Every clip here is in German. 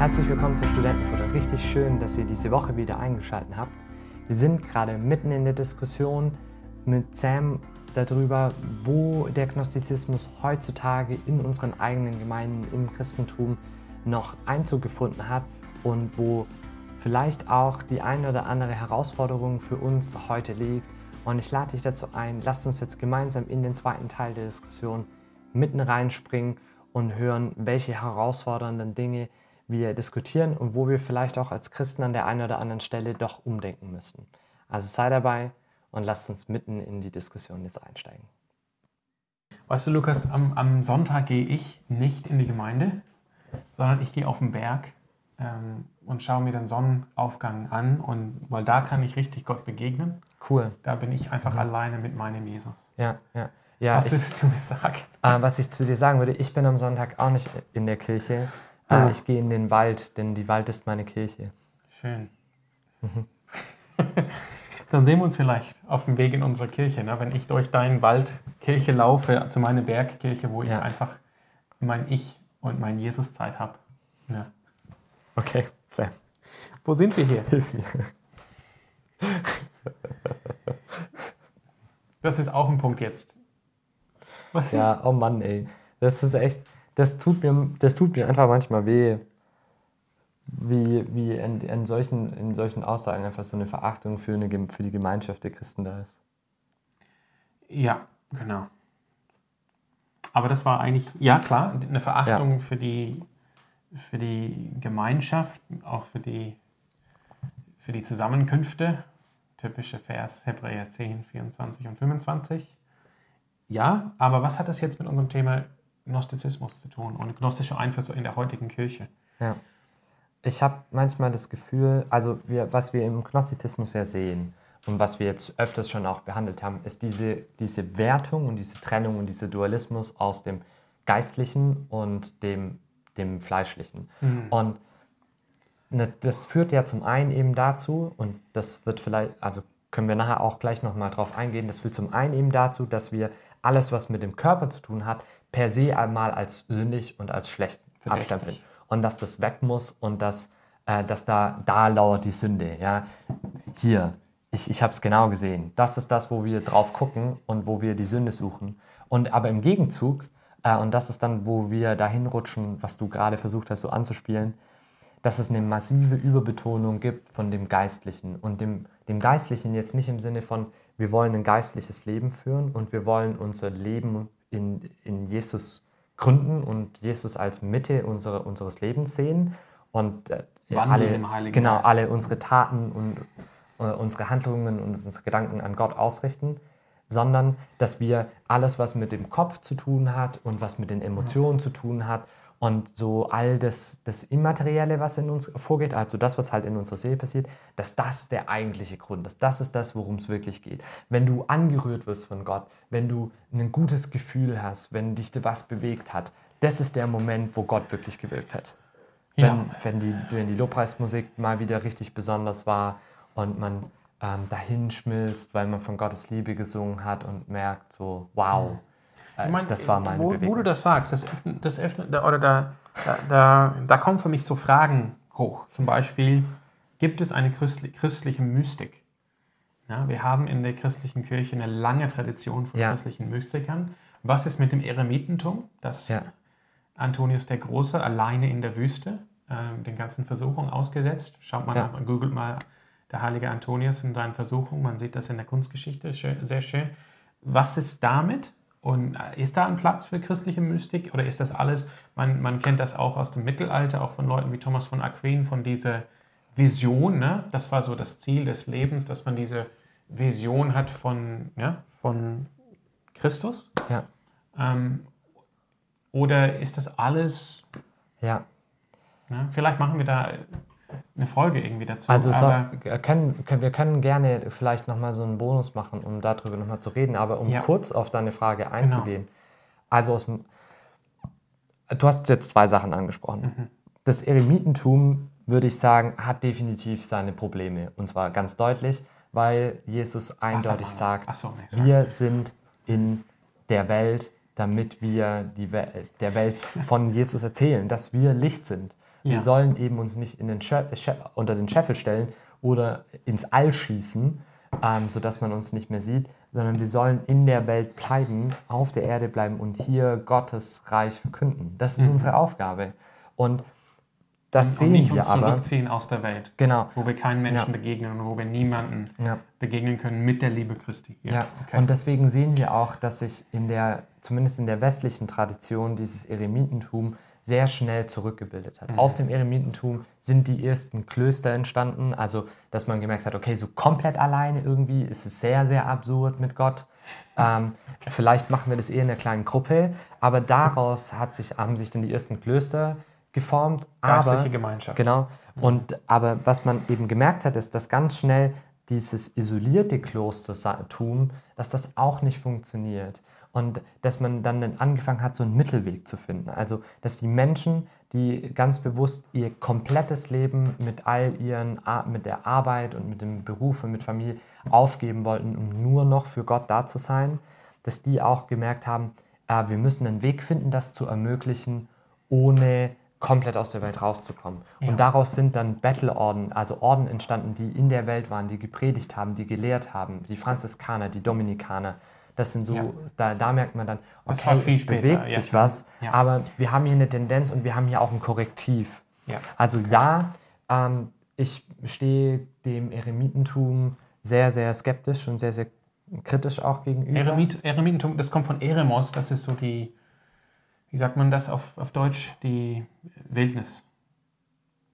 Herzlich willkommen zur Studentenfutter. Richtig schön, dass ihr diese Woche wieder eingeschaltet habt. Wir sind gerade mitten in der Diskussion mit Sam darüber, wo der Gnostizismus heutzutage in unseren eigenen Gemeinden im Christentum noch Einzug gefunden hat und wo vielleicht auch die eine oder andere Herausforderung für uns heute liegt. Und ich lade dich dazu ein, lasst uns jetzt gemeinsam in den zweiten Teil der Diskussion mitten reinspringen und hören, welche herausfordernden Dinge wir diskutieren und wo wir vielleicht auch als Christen an der einen oder anderen Stelle doch umdenken müssen. Also sei dabei und lasst uns mitten in die Diskussion jetzt einsteigen. Weißt du, Lukas, am, am Sonntag gehe ich nicht in die Gemeinde, sondern ich gehe auf den Berg ähm, und schaue mir den Sonnenaufgang an und weil da kann ich richtig Gott begegnen. Cool. Da bin ich einfach mhm. alleine mit meinem Jesus. Ja, ja. ja was würdest ich, du mir sagen? Äh, was ich zu dir sagen würde, ich bin am Sonntag auch nicht in der Kirche. Äh, oh. ich gehe in den Wald, denn die Wald ist meine Kirche. Schön. Mhm. Dann sehen wir uns vielleicht auf dem Weg in unsere Kirche, ne? wenn ich durch deinen Wald Kirche laufe, zu meiner Bergkirche, wo ich ja. einfach mein Ich und mein Jesus-Zeit habe. Ja. Okay, Sam. Wo sind wir hier? Hilf mir. Das ist auch ein Punkt jetzt. Was ist? Ja, oh Mann, ey. Das ist echt, das tut mir, das tut mir einfach manchmal weh, wie, wie in, in, solchen, in solchen Aussagen einfach so eine Verachtung für, eine, für die Gemeinschaft der Christen da ist. Ja, genau. Aber das war eigentlich, ja klar, eine Verachtung ja. für, die, für die Gemeinschaft, auch für die, für die Zusammenkünfte. Typische Vers Hebräer 10, 24 und 25. Ja, aber was hat das jetzt mit unserem Thema Gnostizismus zu tun und gnostische Einflüsse in der heutigen Kirche? Ja. Ich habe manchmal das Gefühl, also wir, was wir im Gnostizismus ja sehen und was wir jetzt öfters schon auch behandelt haben, ist diese, diese Wertung und diese Trennung und dieser Dualismus aus dem Geistlichen und dem, dem Fleischlichen. Mhm. Und ne, das führt ja zum einen eben dazu, und das wird vielleicht, also können wir nachher auch gleich nochmal drauf eingehen, das führt zum einen eben dazu, dass wir alles, was mit dem Körper zu tun hat, per se einmal als sündig und als schlecht abstempeln und dass das weg muss und dass, äh, dass da, da lauert die Sünde. Ja? Hier, ich, ich habe es genau gesehen. Das ist das, wo wir drauf gucken und wo wir die Sünde suchen. Und aber im Gegenzug, äh, und das ist dann, wo wir dahin rutschen, was du gerade versucht hast so anzuspielen, dass es eine massive Überbetonung gibt von dem Geistlichen. Und dem, dem Geistlichen jetzt nicht im Sinne von, wir wollen ein geistliches Leben führen und wir wollen unser Leben in, in Jesus gründen und Jesus als Mitte unsere, unseres Lebens sehen und äh, alle, im Heiligen genau, alle unsere Taten und äh, unsere Handlungen und unsere Gedanken an Gott ausrichten, sondern dass wir alles, was mit dem Kopf zu tun hat und was mit den Emotionen ja. zu tun hat und so all das, das Immaterielle, was in uns vorgeht, also das, was halt in unserer Seele passiert, dass das der eigentliche Grund ist. Das ist das, worum es wirklich geht. Wenn du angerührt wirst von Gott, wenn du ein gutes Gefühl hast, wenn dich was bewegt hat, das ist der Moment, wo Gott wirklich gewirkt hat. Wenn, ja. wenn, die, wenn die Lobpreismusik mal wieder richtig besonders war und man ähm, dahin schmilzt, weil man von Gottes Liebe gesungen hat und merkt so, wow. Mhm ich mein, das war meine wo, Bewegung. Wo du das sagst, das öffnet, das öffnet oder da, da, da, da kommen für mich so Fragen hoch. Zum Beispiel, gibt es eine christliche Mystik? Ja, wir haben in der christlichen Kirche eine lange Tradition von ja. christlichen Mystikern. Was ist mit dem Eremitentum, das ja. Antonius der Große alleine in der Wüste äh, den ganzen Versuchungen ausgesetzt? Schaut mal, ja. googelt mal der heilige Antonius und seinen Versuchungen. Man sieht das in der Kunstgeschichte sehr schön. Was ist damit? Und äh, ist da ein Platz für christliche Mystik oder ist das alles, man, man kennt das auch aus dem Mittelalter, auch von Leuten wie Thomas von Aquin, von dieser Vision, ne? das war so das Ziel des Lebens, dass man diese Vision hat von, ja, von Christus? Ja. Ähm, oder ist das alles? Ja. Ne? Vielleicht machen wir da eine Folge irgendwie dazu. Also so, können, können, wir können gerne vielleicht nochmal so einen Bonus machen, um darüber nochmal zu reden, aber um ja. kurz auf deine Frage genau. einzugehen. Genau. Also aus du hast jetzt zwei Sachen angesprochen. Mhm. Das Eremitentum, würde ich sagen, hat definitiv seine Probleme. Und zwar ganz deutlich, weil Jesus eindeutig sagt, so, nee, wir sind in der Welt, damit wir die Welt, der Welt von Jesus erzählen, dass wir Licht sind Ja. Wir sollen eben uns nicht in den unter den Scheffel stellen oder ins All schießen, ähm, sodass man uns nicht mehr sieht, sondern wir sollen in der Welt bleiben, auf der Erde bleiben und hier Gottes Reich verkünden. Das ist mhm. unsere Aufgabe. Und das und, sehen und nicht wir uns aber. zurückziehen aus der Welt. Genau. Wo wir keinen Menschen ja. begegnen und wo wir niemanden ja. begegnen können mit der Liebe Christi. Ja. ja. Okay. Und deswegen sehen wir auch, dass sich in der, zumindest in der westlichen Tradition, dieses Eremitentum sehr schnell zurückgebildet hat. Mhm. Aus dem Eremitentum sind die ersten Klöster entstanden, also dass man gemerkt hat, okay, so komplett alleine irgendwie ist es sehr, sehr absurd mit Gott. Ähm, vielleicht machen wir das eher in einer kleinen Gruppe, aber daraus hat sich, haben sich dann die ersten Klöster geformt. Geistliche aber, Gemeinschaft. Genau. Mhm. Und, aber was man eben gemerkt hat, ist, dass ganz schnell dieses isolierte Klostertum, dass das auch nicht funktioniert und dass man dann angefangen hat, so einen Mittelweg zu finden. Also, dass die Menschen, die ganz bewusst ihr komplettes Leben mit all ihren, mit der Arbeit und mit dem Beruf und mit Familie aufgeben wollten, um nur noch für Gott da zu sein, dass die auch gemerkt haben, äh, wir müssen einen Weg finden, das zu ermöglichen, ohne komplett aus der Welt rauszukommen. Ja. Und daraus sind dann Battle-Orden, also Orden entstanden, die in der Welt waren, die gepredigt haben, die gelehrt haben, die Franziskaner, die Dominikaner, das sind so, ja. da, da merkt man dann, okay, es später. bewegt sich was, ja. aber wir haben hier eine Tendenz und wir haben hier auch ein Korrektiv. Also ja, ähm, ich stehe dem Eremitentum sehr, sehr skeptisch und sehr, sehr kritisch auch gegenüber. Eremit, Eremitentum, das kommt von Eremos, das ist so die, wie sagt man das auf, auf Deutsch, die Wildnis,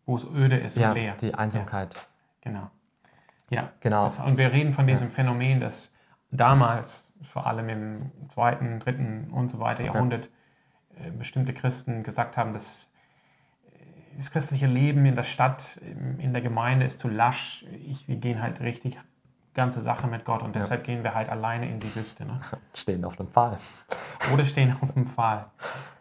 wo es öde ist ja, und leer. die Einsamkeit. Ja, genau. Ja, genau. Das, und wir reden von diesem Phänomen, dass damals vor allem im zweiten, dritten und so weiter Jahrhundert äh, bestimmte Christen gesagt haben, dass äh, das christliche Leben in der Stadt, in der Gemeinde ist zu lasch. Ich, wir gehen halt richtig ganze Sache mit Gott und deshalb ja. gehen wir halt alleine in die Wüste. Ne? Stehen auf dem Pfahl. Oder stehen auf dem Pfahl.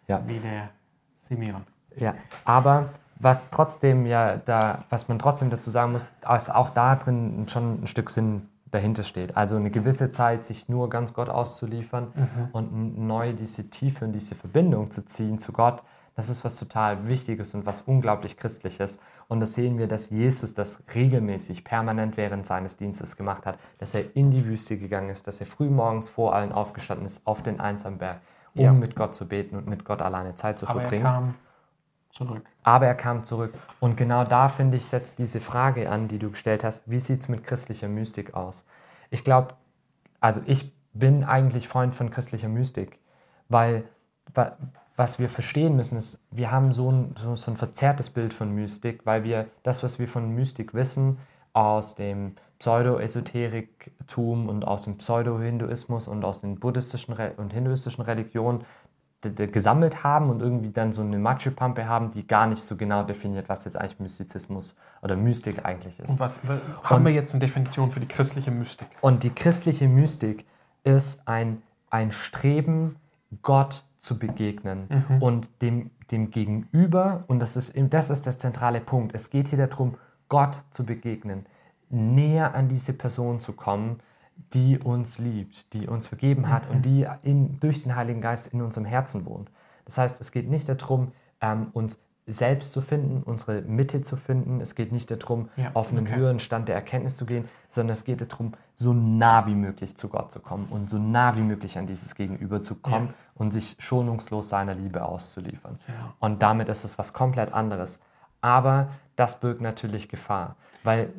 Ja. Wie der Simeon. Ja, aber was trotzdem ja da, was man trotzdem dazu sagen muss, ist auch da drin schon ein Stück Sinn dahinter steht. Also eine gewisse Zeit sich nur ganz Gott auszuliefern mhm. und neu diese Tiefe und diese Verbindung zu ziehen zu Gott, das ist was total Wichtiges und was unglaublich Christliches. Und das sehen wir, dass Jesus das regelmäßig, permanent während seines Dienstes gemacht hat, dass er in die Wüste gegangen ist, dass er frühmorgens vor allen aufgestanden ist auf den einsamen Berg, um ja. mit Gott zu beten und mit Gott alleine Zeit zu Aber verbringen. Zurück. Aber er kam zurück. Und genau da, finde ich, setzt diese Frage an, die du gestellt hast, wie sieht es mit christlicher Mystik aus? Ich glaube, also ich bin eigentlich Freund von christlicher Mystik, weil was wir verstehen müssen, ist, wir haben so ein, so, so ein verzerrtes Bild von Mystik, weil wir das, was wir von Mystik wissen, aus dem Pseudo-Esoteriktum und aus dem Pseudo-Hinduismus und aus den buddhistischen und hinduistischen Religionen gesammelt haben und irgendwie dann so eine Matschepampe haben, die gar nicht so genau definiert, was jetzt eigentlich Mystizismus oder Mystik eigentlich ist. Und was haben wir jetzt eine Definition für die christliche Mystik? Und die christliche Mystik ist ein, ein Streben, Gott zu begegnen mhm. und dem, dem Gegenüber, und das ist, das ist der zentrale Punkt, es geht hier darum, Gott zu begegnen, näher an diese Person zu kommen, die uns liebt, die uns vergeben hat und die in, durch den Heiligen Geist in unserem Herzen wohnt. Das heißt, es geht nicht darum, ähm, uns selbst zu finden, unsere Mitte zu finden. Es geht nicht darum, ja, auf einen okay. höheren Stand der Erkenntnis zu gehen, sondern es geht darum, so nah wie möglich zu Gott zu kommen und so nah wie möglich an dieses Gegenüber zu kommen ja. und sich schonungslos seiner Liebe auszuliefern. Ja. Und damit ist es was komplett anderes. Aber das birgt natürlich Gefahr, weil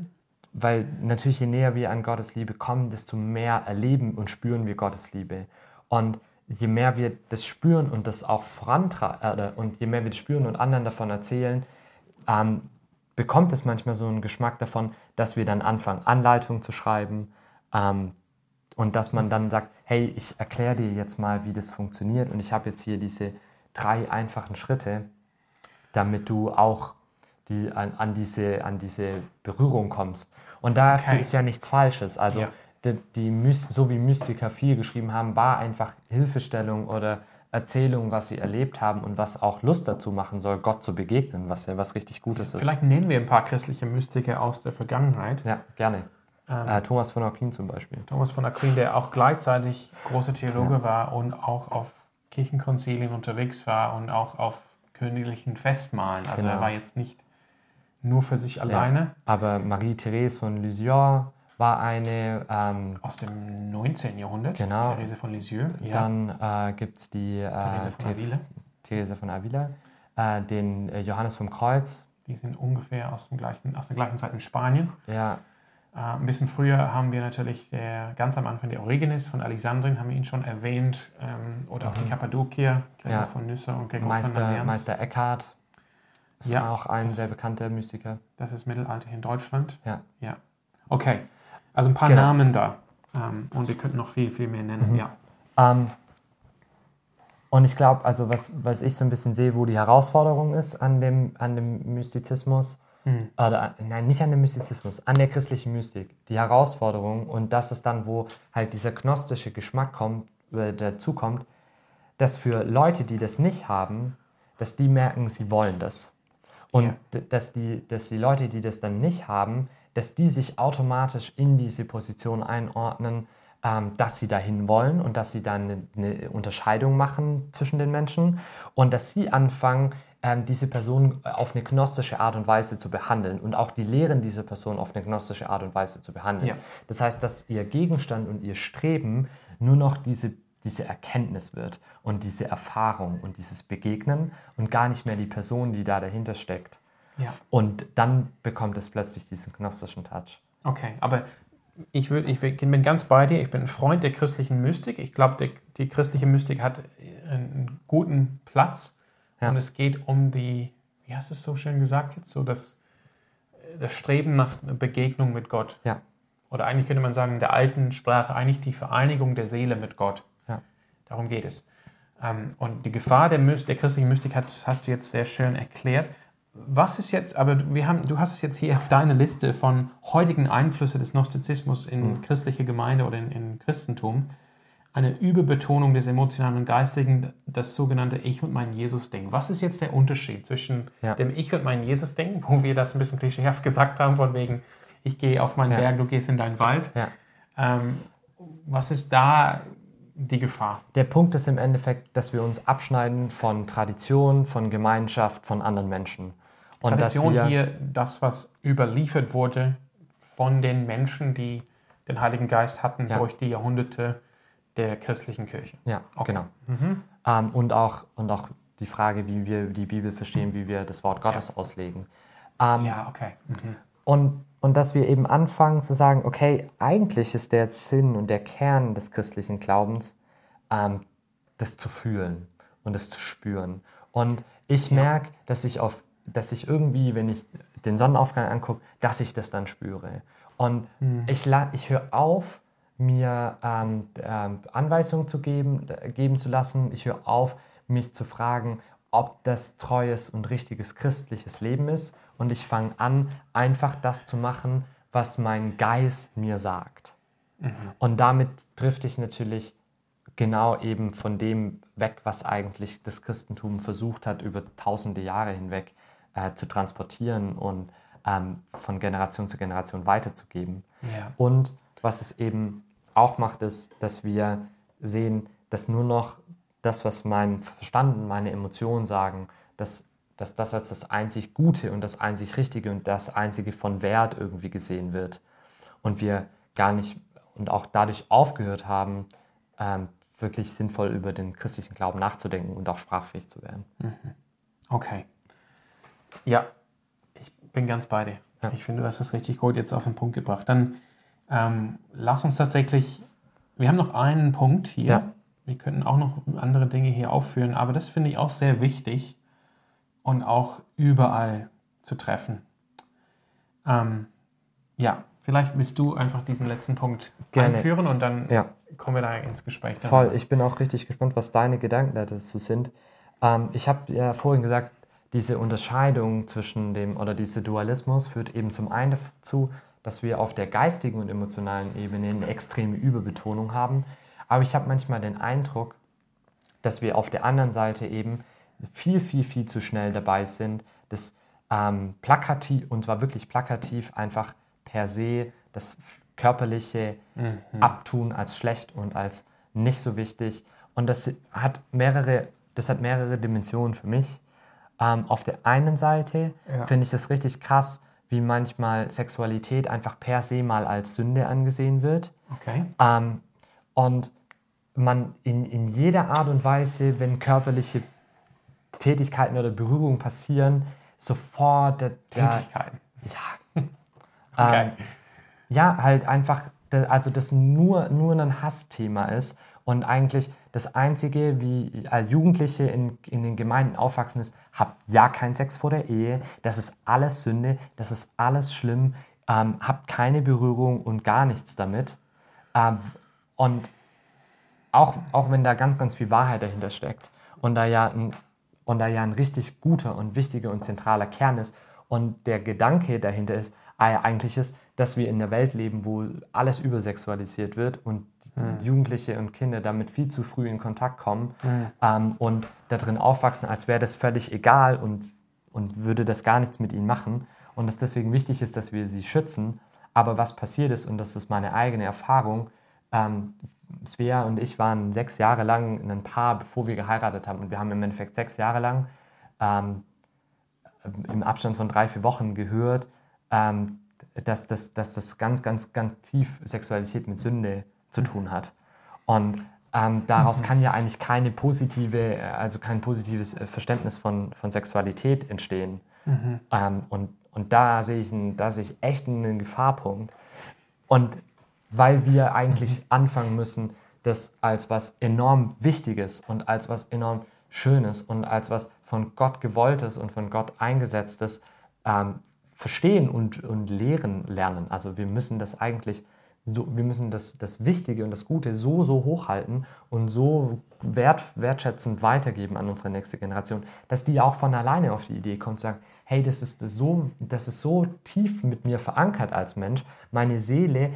weil natürlich je näher wir an Gottes Liebe kommen, desto mehr erleben und spüren wir Gottes Liebe. Und je mehr wir das spüren und das auch vorantragen äh, und je mehr wir das spüren und anderen davon erzählen, ähm, bekommt es manchmal so einen Geschmack davon, dass wir dann anfangen, Anleitungen zu schreiben ähm, und dass man dann sagt, hey, ich erkläre dir jetzt mal, wie das funktioniert und ich habe jetzt hier diese drei einfachen Schritte, damit du auch die, an, an, diese, an diese Berührung kommst. Und dafür okay. ist ja nichts Falsches. Also ja. die, die, so wie Mystiker viel geschrieben haben, war einfach Hilfestellung oder Erzählung, was sie erlebt haben und was auch Lust dazu machen soll, Gott zu begegnen, was ja was richtig Gutes ist. Vielleicht nennen wir ein paar christliche Mystiker aus der Vergangenheit. Ja, gerne. Ähm, äh, Thomas von Aquin zum Beispiel. Thomas von Aquin, der auch gleichzeitig großer Theologe ja. war und auch auf Kirchenkonzilien unterwegs war und auch auf königlichen Festmahlen. Also genau. er war jetzt nicht nur für sich alleine. Ja, aber Marie-Therese von Lisieux war eine... Ähm, Aus dem 19. Jahrhundert, genau. Therese von Lisieux. Ja. Dann äh, gibt es die... Äh, Therese von Avila. Therese von Avila. Äh, den äh, Johannes vom Kreuz. Die sind ungefähr aus, dem gleichen, aus der gleichen Zeit in Spanien. Ja. Äh, ein bisschen früher haben wir natürlich der, ganz am Anfang der Origenes von Alexandrien, haben wir ihn schon erwähnt, ähm, oder auch die mhm. Kappadokier, Gregor ja. von Nyssa und Gregor Meister, von. Meister Eckhart ist ja, auch ein sehr bekannter Mystiker. Das ist mittelalterlich in Deutschland. Ja. ja. Okay, also ein paar genau. Namen da. Ähm, und wir könnten noch viel, viel mehr nennen. Mhm. Ja. Ähm, und ich glaube, also was, was ich so ein bisschen sehe, wo die Herausforderung ist an dem, an dem Mystizismus, hm. Oder, nein, nicht an dem Mystizismus, an der christlichen Mystik. Die Herausforderung und das ist dann, wo halt dieser gnostische Geschmack kommt, äh, dazu kommt, dass für Leute, die das nicht haben, dass die merken, sie wollen das. Und ja. dass, die, dass die Leute, die das dann nicht haben, dass die sich automatisch in diese Position einordnen, ähm, dass sie dahin wollen und dass sie dann eine, eine Unterscheidung machen zwischen den Menschen und dass sie anfangen, ähm, diese Person auf eine gnostische Art und Weise zu behandeln und auch die Lehren dieser Person auf eine gnostische Art und Weise zu behandeln. Ja. Das heißt, dass ihr Gegenstand und ihr Streben nur noch diese, diese Erkenntnis wird und diese Erfahrung und dieses Begegnen und gar nicht mehr die Person, die da dahinter steckt. Ja. Und dann bekommt es plötzlich diesen gnostischen Touch. Okay, aber ich, würd, ich bin ganz bei dir. Ich bin ein Freund der christlichen Mystik. Ich glaube, die christliche Mystik hat einen guten Platz ja. Und es geht um die, wie hast du es so schön gesagt jetzt, so das, das Streben nach einer Begegnung mit Gott. Ja. Oder eigentlich könnte man sagen, in der alten Sprache eigentlich die Vereinigung der Seele mit Gott. Darum geht es. Ähm, und die Gefahr der, der christlichen Mystik hat, hast du jetzt sehr schön erklärt. Was ist jetzt, aber wir haben, du hast es jetzt hier auf deiner Liste von heutigen Einflüsse des Gnostizismus in mhm. christliche Gemeinde oder in, in Christentum eine Überbetonung des Emotionalen und Geistigen, das sogenannte Ich und mein Jesus-Ding. Was ist jetzt der Unterschied zwischen ja. dem Ich und mein Jesus-Ding, wo wir das ein bisschen klischeehaft gesagt haben, von wegen, ich gehe auf meinen ja. Berg, du gehst in deinen Wald. Ja. Ähm, was ist da die Gefahr? Der Punkt ist im Endeffekt, dass wir uns abschneiden von Tradition, von Gemeinschaft, von anderen Menschen. Und Tradition hier, das, was überliefert wurde von den Menschen, die den Heiligen Geist hatten durch die Jahrhunderte der christlichen Kirche. Ja, okay. genau. Mhm. Ähm, und, auch, und auch die Frage, wie wir die Bibel verstehen, wie wir das Wort Gottes ja. auslegen. Ähm, ja, okay. Mhm. Und, und dass wir eben anfangen zu sagen, okay, eigentlich ist der Sinn und der Kern des christlichen Glaubens, ähm, das zu fühlen und das zu spüren. Und ich ja. merke, dass ich auf, dass ich irgendwie, wenn ich den Sonnenaufgang angucke, dass ich das dann spüre. Und mhm. ich, ich höre auf, mir ähm, äh, Anweisungen zu geben, äh, geben zu lassen. Ich höre auf, mich zu fragen, ob das treues und richtiges christliches Leben ist. Und ich fange an, einfach das zu machen, was mein Geist mir sagt. Mhm. Und damit trifft ich natürlich genau eben von dem weg, was eigentlich das Christentum versucht hat, über tausende Jahre hinweg äh, zu transportieren und ähm, von Generation zu Generation weiterzugeben. Ja. Und was es eben auch macht, ist, dass wir sehen, dass nur noch das, was mein Verstand und meine Emotionen sagen, dass, dass das als das einzig Gute und das einzig Richtige und das einzige von Wert irgendwie gesehen wird. Und wir gar nicht und auch dadurch aufgehört haben, ähm, wirklich sinnvoll über den christlichen Glauben nachzudenken und auch sprachfähig zu werden. Mhm. Okay. Ja, ich bin ganz bei dir. Ja. Ich finde, du hast das richtig gut jetzt auf den Punkt gebracht. Dann ähm, lass uns tatsächlich, wir haben noch einen Punkt hier. Ja. Wir könnten auch noch andere Dinge hier aufführen, aber das finde ich auch sehr wichtig und auch überall zu treffen. Ähm, ja, vielleicht willst du einfach diesen letzten Punkt Gerne. einführen und dann ja. kommen wir da ins Gespräch. Voll, ich bin auch richtig gespannt, was deine Gedanken dazu sind. Ähm, ich habe ja vorhin gesagt, diese Unterscheidung zwischen dem oder dieser Dualismus führt eben zum einen dazu, dass wir auf der geistigen und emotionalen Ebene eine extreme Überbetonung haben. Aber ich habe manchmal den Eindruck, dass wir auf der anderen Seite eben viel, viel, viel zu schnell dabei sind, das ähm, plakativ, und zwar wirklich plakativ, einfach per se das körperliche mhm. Abtun als schlecht und als nicht so wichtig. Und das hat mehrere, das hat mehrere Dimensionen für mich. Ähm, auf der einen Seite ja. finde ich es richtig krass, wie manchmal Sexualität einfach per se mal als Sünde angesehen wird. Okay. Ähm, und man in, in jeder Art und Weise, wenn körperliche Tätigkeiten oder Berührungen passieren, sofort der, der Tätigkeiten. Ja. okay. ähm, ja, halt einfach, also das nur, nur ein Hassthema ist und eigentlich das Einzige, wie Jugendliche in, in den Gemeinden aufwachsen, ist, habt ja keinen Sex vor der Ehe, das ist alles Sünde, das ist alles schlimm, ähm, habt keine Berührung und gar nichts damit. Ähm, und auch, auch wenn da ganz, ganz viel Wahrheit dahinter steckt und da ja ein, und da ja ein richtig guter und wichtiger und zentraler Kern ist und der Gedanke dahinter ist, äh, eigentlich ist, dass wir in einer Welt leben, wo alles übersexualisiert wird und mhm. Jugendliche und Kinder damit viel zu früh in Kontakt kommen mhm. ähm, und darin aufwachsen, als wäre das völlig egal und, und würde das gar nichts mit ihnen machen. Und dass deswegen wichtig ist, dass wir sie schützen. Aber was passiert ist, und das ist meine eigene Erfahrung, ähm, Svea und ich waren sechs Jahre lang ein Paar, bevor wir geheiratet haben. Und wir haben im Endeffekt sechs Jahre lang ähm, im Abstand von drei, vier Wochen gehört, ähm, dass, dass, dass das ganz, ganz, ganz tief Sexualität mit Sünde zu tun hat. Und ähm, daraus mhm. kann ja eigentlich keine positive, also kein positives äh, Verständnis von, von Sexualität entstehen. Mhm. Ähm, und, und da sehe ich, da sehe ich echt einen Gefahrpunkt. Und weil wir eigentlich mhm. anfangen müssen, das als was enorm Wichtiges und als was enorm Schönes und als was von Gott gewolltes und von Gott eingesetztes ähm, verstehen und, und lehren lernen. Also wir müssen das eigentlich so, wir müssen das, das Wichtige und das Gute so, so hochhalten und so wert, wertschätzend weitergeben an unsere nächste Generation, dass die auch von alleine auf die Idee kommt, zu sagen, hey, das ist so, das ist so tief mit mir verankert als Mensch, meine Seele,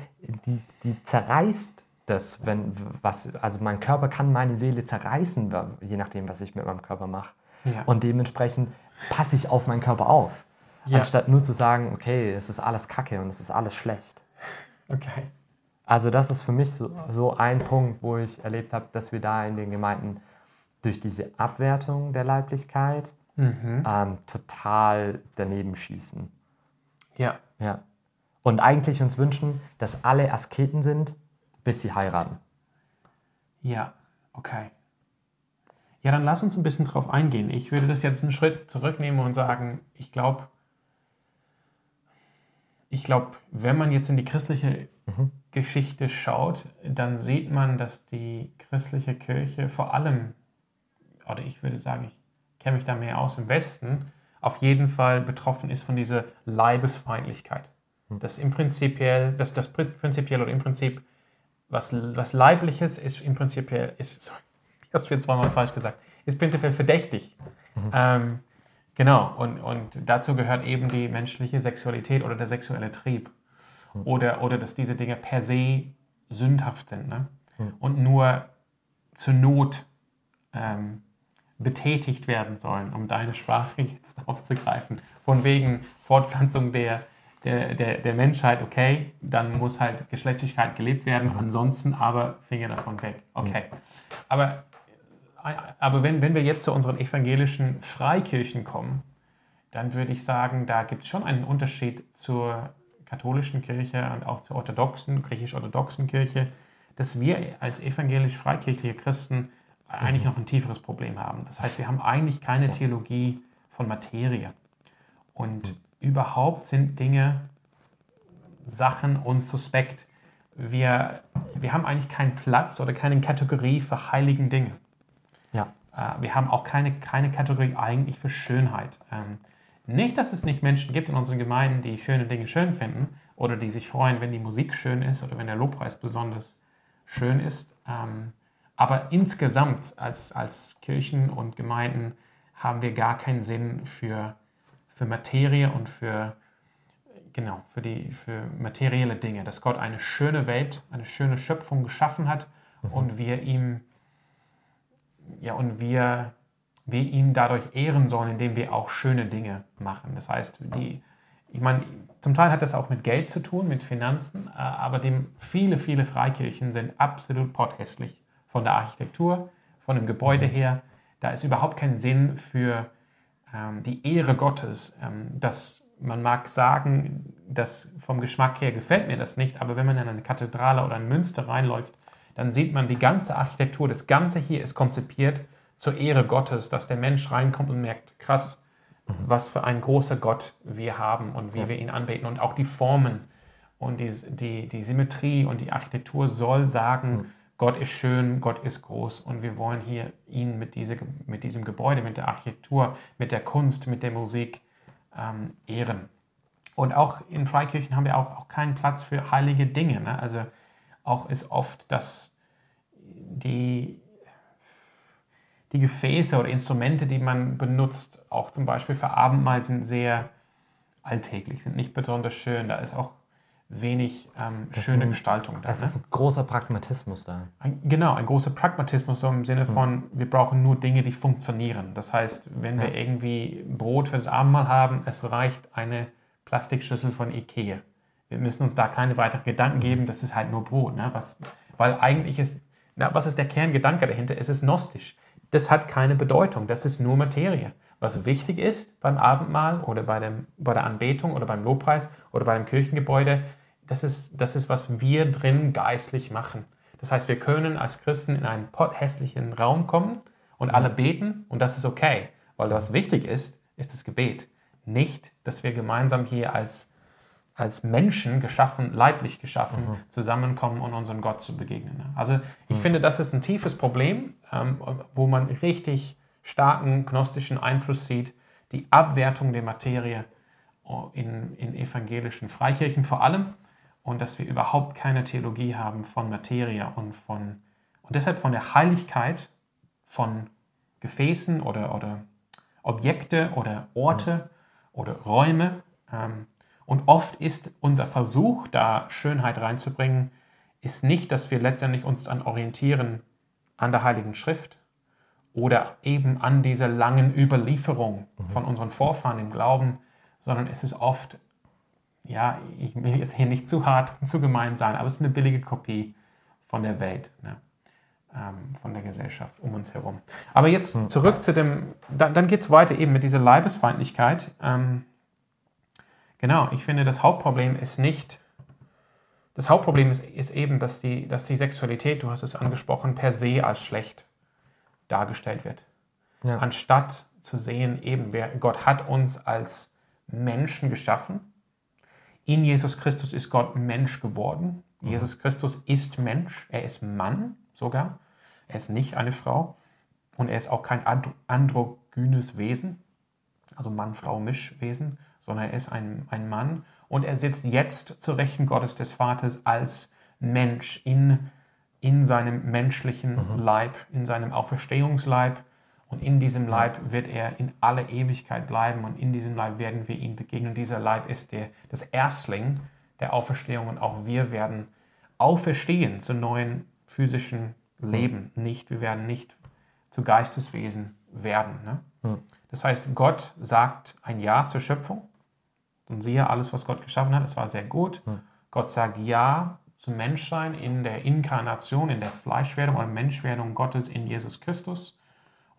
die, die zerreißt das, wenn was, also mein Körper kann meine Seele zerreißen, je nachdem, was ich mit meinem Körper mache. Ja. Und dementsprechend passe ich auf meinen Körper auf. Ja. Anstatt nur zu sagen, okay, es ist alles Kacke und es ist alles schlecht. Okay. Also das ist für mich so, so ein Punkt, wo ich erlebt habe, dass wir da in den Gemeinden durch diese Abwertung der Leiblichkeit mhm. ähm, total daneben schießen. Ja. Ja. Und eigentlich uns wünschen, dass alle Asketen sind, bis sie heiraten. Ja, okay. Ja, dann lass uns ein bisschen drauf eingehen. Ich würde das jetzt einen Schritt zurücknehmen und sagen, ich glaube, ich glaube, wenn man jetzt in die christliche mhm. Geschichte schaut, dann sieht man, dass die christliche Kirche vor allem, oder ich würde sagen, ich kenne mich da mehr aus im Westen, auf jeden Fall betroffen ist von dieser Leibesfeindlichkeit. Mhm. Das im Prinzipiell, das, das prinzipiell oder im Prinzip, was, was Leibliches ist im Prinzip, ist, sorry, ich habe es zweimal falsch gesagt, ist prinzipiell verdächtig. Mhm. Ähm, genau, und, und dazu gehört eben die menschliche Sexualität oder der sexuelle Trieb oder, oder dass diese Dinge per se sündhaft sind ne? Mhm. und nur zur Not ähm, betätigt werden sollen, um deine Sprache jetzt aufzugreifen. Von wegen Fortpflanzung der, der, der, der Menschheit, okay, dann muss halt Geschlechtlichkeit gelebt werden, ansonsten aber Finger davon weg. Okay. Aber, aber wenn, wenn wir jetzt zu unseren evangelischen Freikirchen kommen, dann würde ich sagen, da gibt es schon einen Unterschied zur katholischen Kirche und auch zur orthodoxen, griechisch-orthodoxen Kirche, dass wir als evangelisch-freikirchliche Christen eigentlich mhm. noch ein tieferes Problem haben. Das heißt, wir haben eigentlich keine Theologie von Materie. Und mhm. überhaupt sind Dinge, Sachen uns suspekt. Wir, wir haben eigentlich keinen Platz oder keine Kategorie für heiligen Dinge. Ja. Äh, wir haben auch keine, keine Kategorie eigentlich für Schönheit. Ähm, nicht, dass es nicht Menschen gibt in unseren Gemeinden, die schöne Dinge schön finden oder die sich freuen, wenn die Musik schön ist oder wenn der Lobpreis besonders schön ist. Ähm, aber insgesamt als, als Kirchen und Gemeinden haben wir gar keinen Sinn für, für Materie und für, genau, für, die, für materielle Dinge. Dass Gott eine schöne Welt, eine schöne Schöpfung geschaffen hat mhm. und wir ihm, ja, und wir wir ihn dadurch ehren sollen, indem wir auch schöne Dinge machen. Das heißt, die, ich meine, zum Teil hat das auch mit Geld zu tun, mit Finanzen, äh, aber dem viele, viele Freikirchen sind absolut potthässlich. Von der Architektur, von dem Gebäude her. Da ist überhaupt kein Sinn für, ähm, die Ehre Gottes, ähm, dass man mag sagen, dass vom Geschmack her gefällt mir das nicht, aber wenn man in eine Kathedrale oder ein Münster reinläuft, dann sieht man die ganze Architektur, das Ganze hier ist konzipiert zur Ehre Gottes, dass der Mensch reinkommt und merkt, krass, mhm. was für ein großer Gott wir haben und wie ja. wir ihn anbeten und auch die Formen und die, die, die Symmetrie und die Architektur soll sagen, mhm. Gott ist schön, Gott ist groß und wir wollen hier ihn mit, diese, mit diesem Gebäude, mit der Architektur, mit der Kunst, mit der Musik ähm, ehren. Und auch in Freikirchen haben wir auch, auch keinen Platz für heilige Dinge. Ne? Also auch ist oft, dass die, die Gefäße oder Instrumente, die man benutzt, auch zum Beispiel für Abendmahl, sind sehr alltäglich, sind nicht besonders schön. Da ist auch wenig ähm, schöne ein, Gestaltung da. Es ne? ist ein großer Pragmatismus da. Ein, genau, ein großer Pragmatismus so im Sinne hm. von, hm. wir brauchen nur Dinge, die funktionieren. Das heißt, wenn ja. wir irgendwie Brot fürs Abendmahl haben, es reicht eine Plastikschüssel von Ikea. Wir müssen uns da keine weiteren Gedanken hm. geben, das ist halt nur Brot. Ne? Was, weil eigentlich ist, na, was ist der Kerngedanke dahinter? Es ist gnostisch. Das hat keine Bedeutung, das ist nur Materie. Was wichtig ist beim Abendmahl oder bei, dem, bei der Anbetung oder beim Lobpreis oder bei dem Kirchengebäude, das ist, das ist, was wir drin geistlich machen. Das heißt, wir können als Christen in einen potthässlichen Raum kommen und alle beten und das ist okay, weil was wichtig ist, ist das Gebet. Nicht, dass wir gemeinsam hier als, als Menschen geschaffen, leiblich geschaffen, mhm. zusammenkommen, um unseren Gott zu begegnen. Also ich mhm. finde, das ist ein tiefes Problem, ähm, wo man richtig starken gnostischen Einfluss sieht, die Abwertung der Materie in, in evangelischen Freikirchen vor allem und dass wir überhaupt keine Theologie haben von Materie und von und deshalb von der Heiligkeit von Gefäßen oder, oder Objekte oder Orte oder Räume. Ähm, und oft ist unser Versuch, da Schönheit reinzubringen, ist nicht, dass wir letztendlich uns dann orientieren an der Heiligen Schrift oder eben an dieser langen Überlieferung von unseren Vorfahren im Glauben, sondern es ist oft ja, ich will jetzt hier nicht zu hart, zu gemein sein, aber es ist eine billige Kopie von der Welt, ne? ähm, von der Gesellschaft um uns herum. Aber jetzt hm. zurück zu dem, dann, dann geht es weiter eben mit dieser Leibesfeindlichkeit. Ähm, genau, ich finde, das Hauptproblem ist nicht, das Hauptproblem ist, ist eben, dass die, dass die Sexualität, du hast es angesprochen, per se als schlecht dargestellt wird. Ja. Anstatt zu sehen, eben, wer, Gott hat uns als Menschen geschaffen in Jesus Christus ist Gott Mensch geworden. Mhm. Jesus Christus ist Mensch. Er ist Mann sogar. Er ist nicht eine Frau. Und er ist auch kein androgynes Wesen, also Mann-Frau-Mischwesen, sondern er ist ein, ein Mann. Und er sitzt jetzt zur Rechten Gottes des Vaters als Mensch in, in seinem menschlichen mhm. Leib, in seinem Auferstehungsleib und in diesem Leib wird er in alle Ewigkeit bleiben und in diesem Leib werden wir ihm begegnen. Dieser Leib ist der, das Erstling der Auferstehung und auch wir werden auferstehen zu neuen physischen Leben. Nicht, wir werden nicht zu Geisteswesen werden. Ne? Hm. Das heißt, Gott sagt ein Ja zur Schöpfung. Und siehe, alles, was Gott geschaffen hat, es war sehr gut. Hm. Gott sagt Ja zum Menschsein in der Inkarnation, in der Fleischwerdung oder Menschwerdung Gottes in Jesus Christus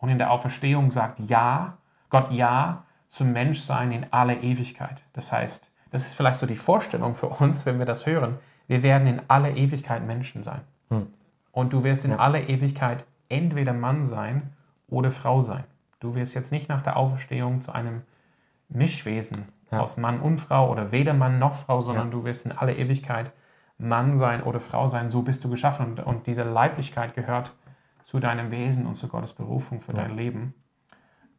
und in der Auferstehung sagt Ja, Gott Ja zum Menschsein in aller Ewigkeit. Das heißt, das ist vielleicht so die Vorstellung für uns, wenn wir das hören. Wir werden in aller Ewigkeit Menschen sein. Hm. Und du wirst in ja. aller Ewigkeit entweder Mann sein oder Frau sein. Du wirst jetzt nicht nach der Auferstehung zu einem Mischwesen ja. aus Mann und Frau oder weder Mann noch Frau, sondern ja. du wirst in aller Ewigkeit Mann sein oder Frau sein. So bist du geschaffen. Und, und diese Leiblichkeit gehört zu deinem Wesen und zu Gottes Berufung für ja. dein Leben.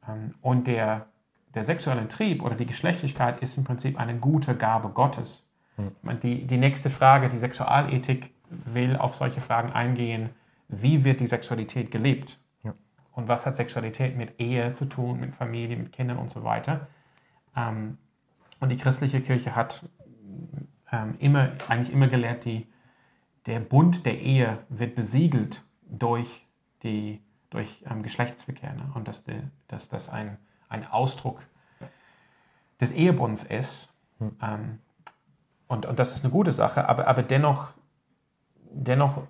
Ähm, und der, der sexuelle Trieb oder die Geschlechtlichkeit ist im Prinzip eine gute Gabe Gottes. Mhm. Die, die nächste Frage, die Sexualethik will auf solche Fragen eingehen. Wie wird die Sexualität gelebt? Ja. Und was hat Sexualität mit Ehe zu tun, mit Familie, mit Kindern und so weiter? Ähm, und die christliche Kirche hat ähm, immer, eigentlich immer gelehrt, die, der Bund der Ehe wird besiegelt durch die, durch ähm, Geschlechtsverkehr. Ne? Und dass, die, dass das ein, ein Ausdruck des Ehebunds ist. Hm. Ähm, und, und das ist eine gute Sache, aber, aber dennoch dennoch,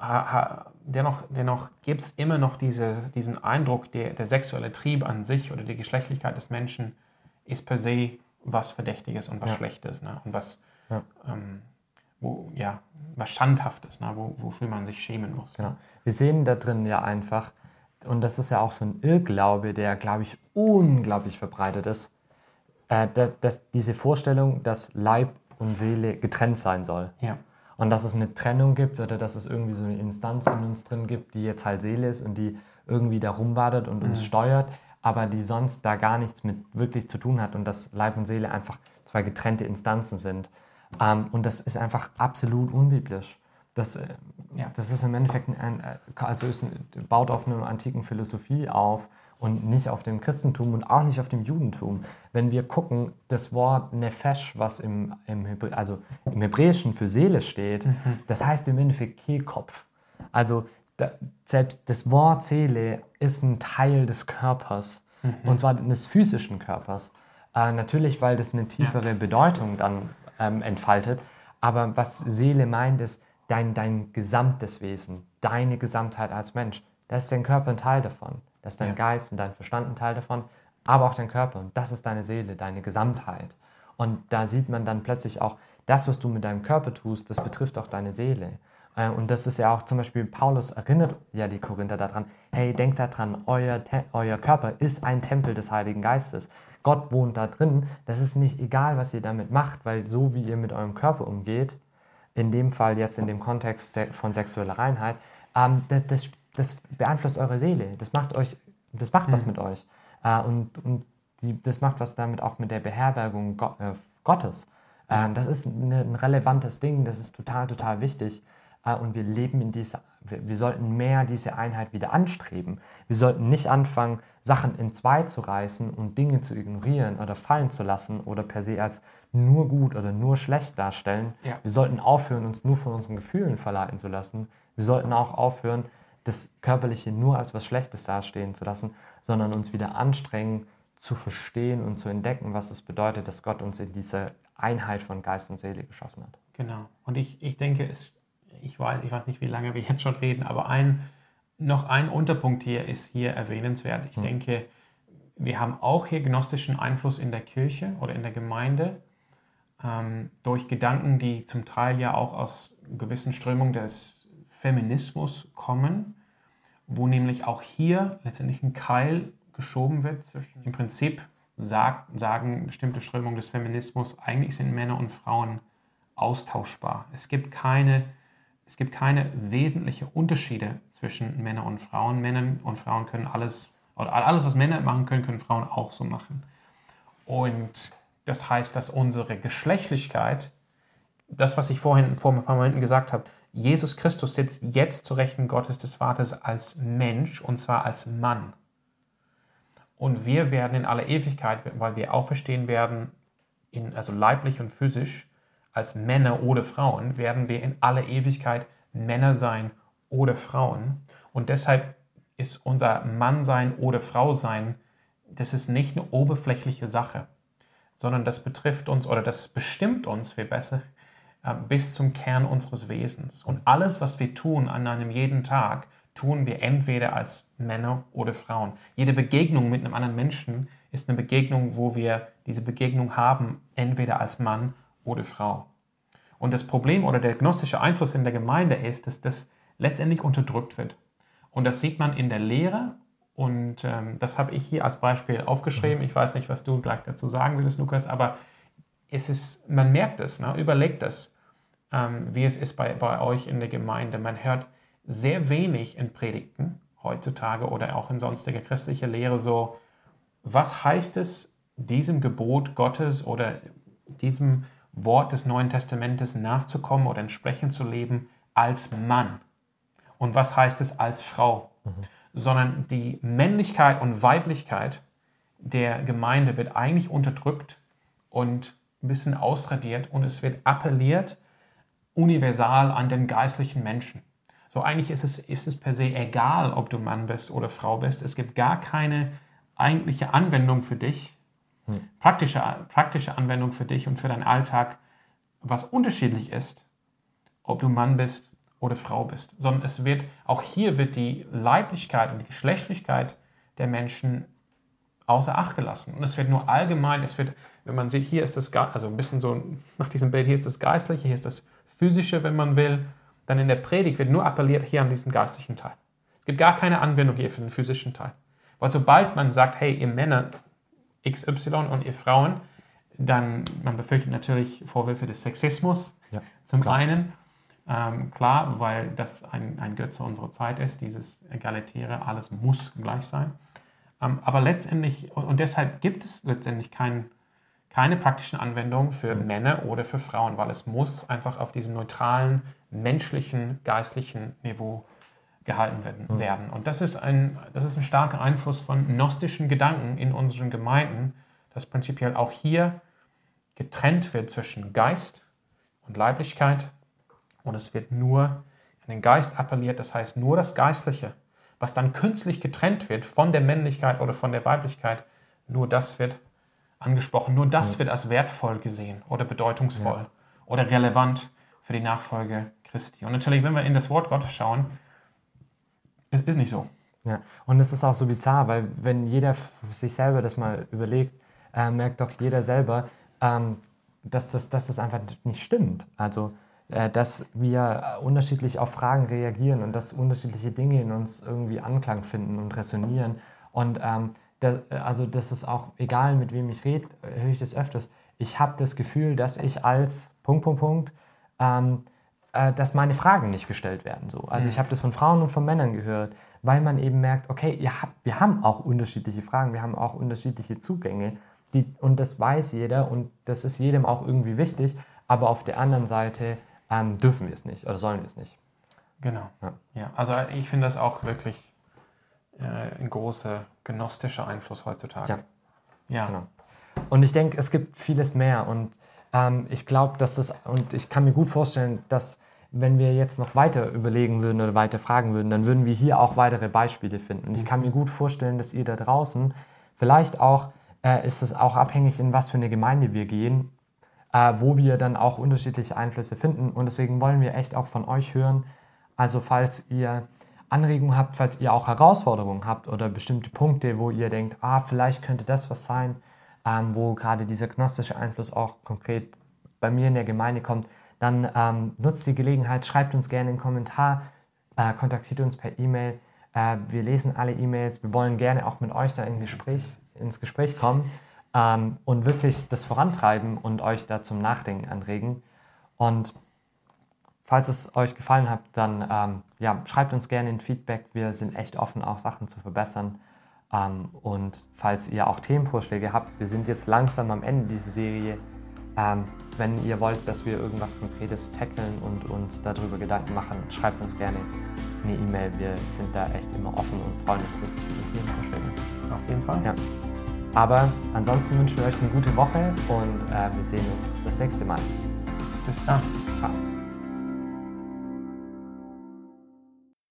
dennoch, dennoch gibt es immer noch diese, diesen Eindruck, der, der sexuelle Trieb an sich oder die Geschlechtlichkeit des Menschen ist per se was Verdächtiges und was ja. Schlechtes ne? und was, ja. Ähm, wo, ja, was Schandhaftes, ne? Wo, wofür man sich schämen muss. Genau. Wir sehen da drin ja einfach, und das ist ja auch so ein Irrglaube, der, glaube ich, unglaublich verbreitet ist, äh, dass, dass diese Vorstellung, dass Leib und Seele getrennt sein soll. Ja. Und dass es eine Trennung gibt oder dass es irgendwie so eine Instanz in uns drin gibt, die jetzt halt Seele ist und die irgendwie da rumwartet und uns mhm. steuert, aber die sonst da gar nichts mit wirklich zu tun hat und dass Leib und Seele einfach zwei getrennte Instanzen sind. Ähm, und das ist einfach absolut unbiblisch. Das, äh, ja, das ist im Endeffekt ein, äh, also ist, baut auf einer antiken Philosophie auf und nicht auf dem Christentum und auch nicht auf dem Judentum. Wenn wir gucken, das Wort Nefesh, was im, im, Hebrä also im Hebräischen für Seele steht, mhm. das heißt im Endeffekt Kehlkopf. Also da, selbst das Wort Seele ist ein Teil des Körpers mhm. und zwar des physischen Körpers. Äh, natürlich, weil das eine tiefere. Bedeutung dann ähm, entfaltet, aber was Seele meint, ist dein, dein gesamtes Wesen, deine Gesamtheit als Mensch. Da ist dein Körper ein Teil davon. Das ist dein ja. Geist und dein Verstand ein Teil davon, aber auch dein Körper. Und das ist deine Seele, deine Gesamtheit. Und da sieht man dann plötzlich auch, das, was du mit deinem Körper tust, das betrifft auch deine Seele. Äh, und das ist ja auch zum Beispiel, Paulus erinnert ja die Korinther daran, hey, denkt daran, euer, euer Körper ist ein Tempel des Heiligen Geistes. Gott wohnt da drin. Das ist nicht egal, was ihr damit macht, weil so wie ihr mit eurem Körper umgeht, in dem Fall jetzt in dem Kontext von sexueller Reinheit, ähm, das, das das beeinflusst eure Seele. Das macht euch, das macht mhm. was mit euch. Äh, und und die, das macht was damit auch mit der Beherbergung Gott, äh, Gottes. Äh, das ist eine, ein relevantes Ding, das ist total, total wichtig. Äh, und wir leben in dieser, wir, wir, sollten mehr diese Einheit wieder anstreben. Wir sollten nicht anfangen, Sachen in zwei zu reißen und Dinge zu ignorieren oder fallen zu lassen oder per se als nur gut oder nur schlecht darstellen. Ja. Wir sollten aufhören, uns nur von unseren Gefühlen verleiten zu lassen. Wir sollten auch aufhören, das Körperliche nur als was Schlechtes dastehen zu lassen, sondern uns wieder anstrengen, zu verstehen und zu entdecken, was es bedeutet, dass Gott uns in diese Einheit von Geist und Seele geschaffen hat. Genau. Und ich, ich denke, es, ich, weiß, ich weiß nicht, wie lange wir jetzt schon reden, aber ein, noch ein Unterpunkt hier ist hier erwähnenswert. Ich hm. denke, wir haben auch hier gnostischen Einfluss in der Kirche oder in der Gemeinde ähm, durch Gedanken, die zum Teil ja auch aus gewissen Strömungen des Feminismus kommen, wo nämlich auch hier letztendlich ein Keil geschoben wird zwischen im Prinzip sagt, sagen bestimmte Strömungen des Feminismus, eigentlich sind Männer und Frauen austauschbar. Es gibt keine, es gibt keine wesentlichen Unterschiede zwischen Männern und Frauen. Männer und Frauen können alles, oder alles, was Männer machen können, können Frauen auch so machen. Und das heißt, dass unsere Geschlechtlichkeit, das, was ich vorhin vor ein paar Momenten gesagt habe, Jesus Christus sitzt jetzt zu Rechten Gottes des Vaters als Mensch und zwar als Mann. Und wir werden in aller Ewigkeit, weil wir auferstehen werden, in, also leiblich und physisch, als Männer oder Frauen, werden wir in aller Ewigkeit Männer sein oder Frauen. Und deshalb ist unser Mannsein oder Frausein, das ist nicht eine oberflächliche Sache, sondern das betrifft uns oder das bestimmt uns, viel besser, äh, bis zum Kern unseres Wesens. Und alles, was wir tun an einem jeden Tag, tun wir entweder als Männer oder Frauen. Jede Begegnung mit einem anderen Menschen ist eine Begegnung, wo wir diese Begegnung haben, entweder als Mann oder Frau. Und das Problem oder der gnostische Einfluss in der Gemeinde ist, dass das letztendlich unterdrückt wird. Und das sieht man in der Lehre. Und ähm, das habe ich hier als Beispiel aufgeschrieben. Ich weiß nicht, was du gleich dazu sagen willst, Lukas, aber es ist, man merkt es, ne? überlegt es ähm, wie es ist bei, bei euch in der Gemeinde. Man hört sehr wenig in Predigten heutzutage oder auch in sonstiger christlicher Lehre so, was heißt es, diesem Gebot Gottes oder diesem Wort des Neuen Testamentes nachzukommen oder entsprechend zu leben als Mann? Und was heißt es als Frau? Mhm. Sondern die Männlichkeit und Weiblichkeit der Gemeinde wird eigentlich unterdrückt und ein bisschen ausradiert und es wird appelliert universal an den geistlichen Menschen. So eigentlich ist es, ist es per se egal, ob du Mann bist oder Frau bist. Es gibt gar keine eigentliche Anwendung für dich, hm. praktische, praktische Anwendung für dich und für deinen Alltag, was unterschiedlich ist, ob du Mann bist oder Frau bist, sondern es wird, auch hier wird die Leiblichkeit und die Geschlechtlichkeit der Menschen außer Acht gelassen. Und es wird nur allgemein, es wird, wenn man sieht, hier ist das, also ein bisschen so nach diesem Bild, hier ist das Geistliche, hier ist das Physische, wenn man will, dann in der Predigt wird nur appelliert hier an diesen geistlichen Teil. Es gibt gar keine Anwendung hier für den physischen Teil. Weil sobald man sagt, hey, ihr Männer XY und ihr Frauen, dann man befürchtet natürlich Vorwürfe des Sexismus ja, zum klar. einen. Ähm, klar, weil das ein, ein Götze unserer Zeit ist, dieses Egalitäre, alles muss gleich sein. Ähm, aber letztendlich, und deshalb gibt es letztendlich kein, keine praktischen Anwendungen für mhm. Männer oder für Frauen, weil es muss einfach auf diesem neutralen, menschlichen, geistlichen Niveau gehalten werden. Mhm. werden. Und das ist, ein, das ist ein starker Einfluss von gnostischen Gedanken in unseren Gemeinden, dass prinzipiell auch hier getrennt wird zwischen Geist und Leiblichkeit und es wird nur an den Geist appelliert, das heißt nur das Geistliche was dann künstlich getrennt wird von der Männlichkeit oder von der Weiblichkeit, nur das wird angesprochen, nur das ja. wird als wertvoll gesehen oder bedeutungsvoll ja. oder relevant für die Nachfolge Christi. Und natürlich, wenn wir in das Wort Gottes schauen, es ist nicht so. Ja, und es ist auch so bizarr, weil wenn jeder sich selber das mal überlegt, äh, merkt doch jeder selber, ähm, dass, das, dass das einfach nicht stimmt. Also äh, dass wir unterschiedlich auf Fragen reagieren und dass unterschiedliche Dinge in uns irgendwie Anklang finden und resonieren. Und ähm, das, also das ist auch egal, mit wem ich rede, höre ich das öfters. Ich habe das Gefühl, dass ich als Punkt, Punkt, Punkt, ähm, äh, dass meine Fragen nicht gestellt werden. So. Also mhm. ich habe das von Frauen und von Männern gehört, weil man eben merkt, okay, habt, wir haben auch unterschiedliche Fragen, wir haben auch unterschiedliche Zugänge. Die, und das weiß jeder und das ist jedem auch irgendwie wichtig. Aber auf der anderen Seite ähm, dürfen wir es nicht oder sollen wir es nicht. Genau. Ja. ja. Also ich finde das auch wirklich äh, ein großer gnostischer Einfluss heutzutage. Ja. ja. Genau. Und ich denke, es gibt vieles mehr und ähm, ich glaube, dass das, und ich kann mir gut vorstellen, dass wenn wir jetzt noch weiter überlegen würden oder weiter fragen würden, dann würden wir hier auch weitere Beispiele finden. Und ich kann mir gut vorstellen, dass ihr da draußen vielleicht auch, äh, ist es auch abhängig, in was für eine Gemeinde wir gehen, äh, wo wir dann auch unterschiedliche Einflüsse finden. Und deswegen wollen wir echt auch von euch hören. Also falls ihr Anregungen habt, falls ihr auch Herausforderungen habt oder bestimmte Punkte, wo ihr denkt, ah, vielleicht könnte das was sein, ähm, wo gerade dieser gnostische Einfluss auch konkret bei mir in der Gemeinde kommt, dann ähm, nutzt die Gelegenheit, schreibt uns gerne einen Kommentar, äh, kontaktiert uns per E-Mail. Äh, wir lesen alle E-Mails. Wir wollen gerne auch mit euch da in Gespräch, ins Gespräch kommen ähm, und wirklich das vorantreiben und euch da zum Nachdenken anregen. Und falls es euch gefallen hat, dann ähm, ja, schreibt uns gerne ein Feedback. Wir sind echt offen, auch Sachen zu verbessern. Ähm, und falls ihr auch Themenvorschläge habt, wir sind jetzt langsam am Ende dieser Serie. Ähm, wenn ihr wollt, dass wir irgendwas Konkretes tackeln und uns darüber Gedanken machen, schreibt uns gerne eine E-Mail. Wir sind da echt immer offen und freuen uns wirklich über Themenvorschläge. Auf jeden Fall. Ja. Aber ansonsten wünschen wir euch eine gute Woche und äh, wir sehen uns das nächste Mal. Bis dann. Ciao.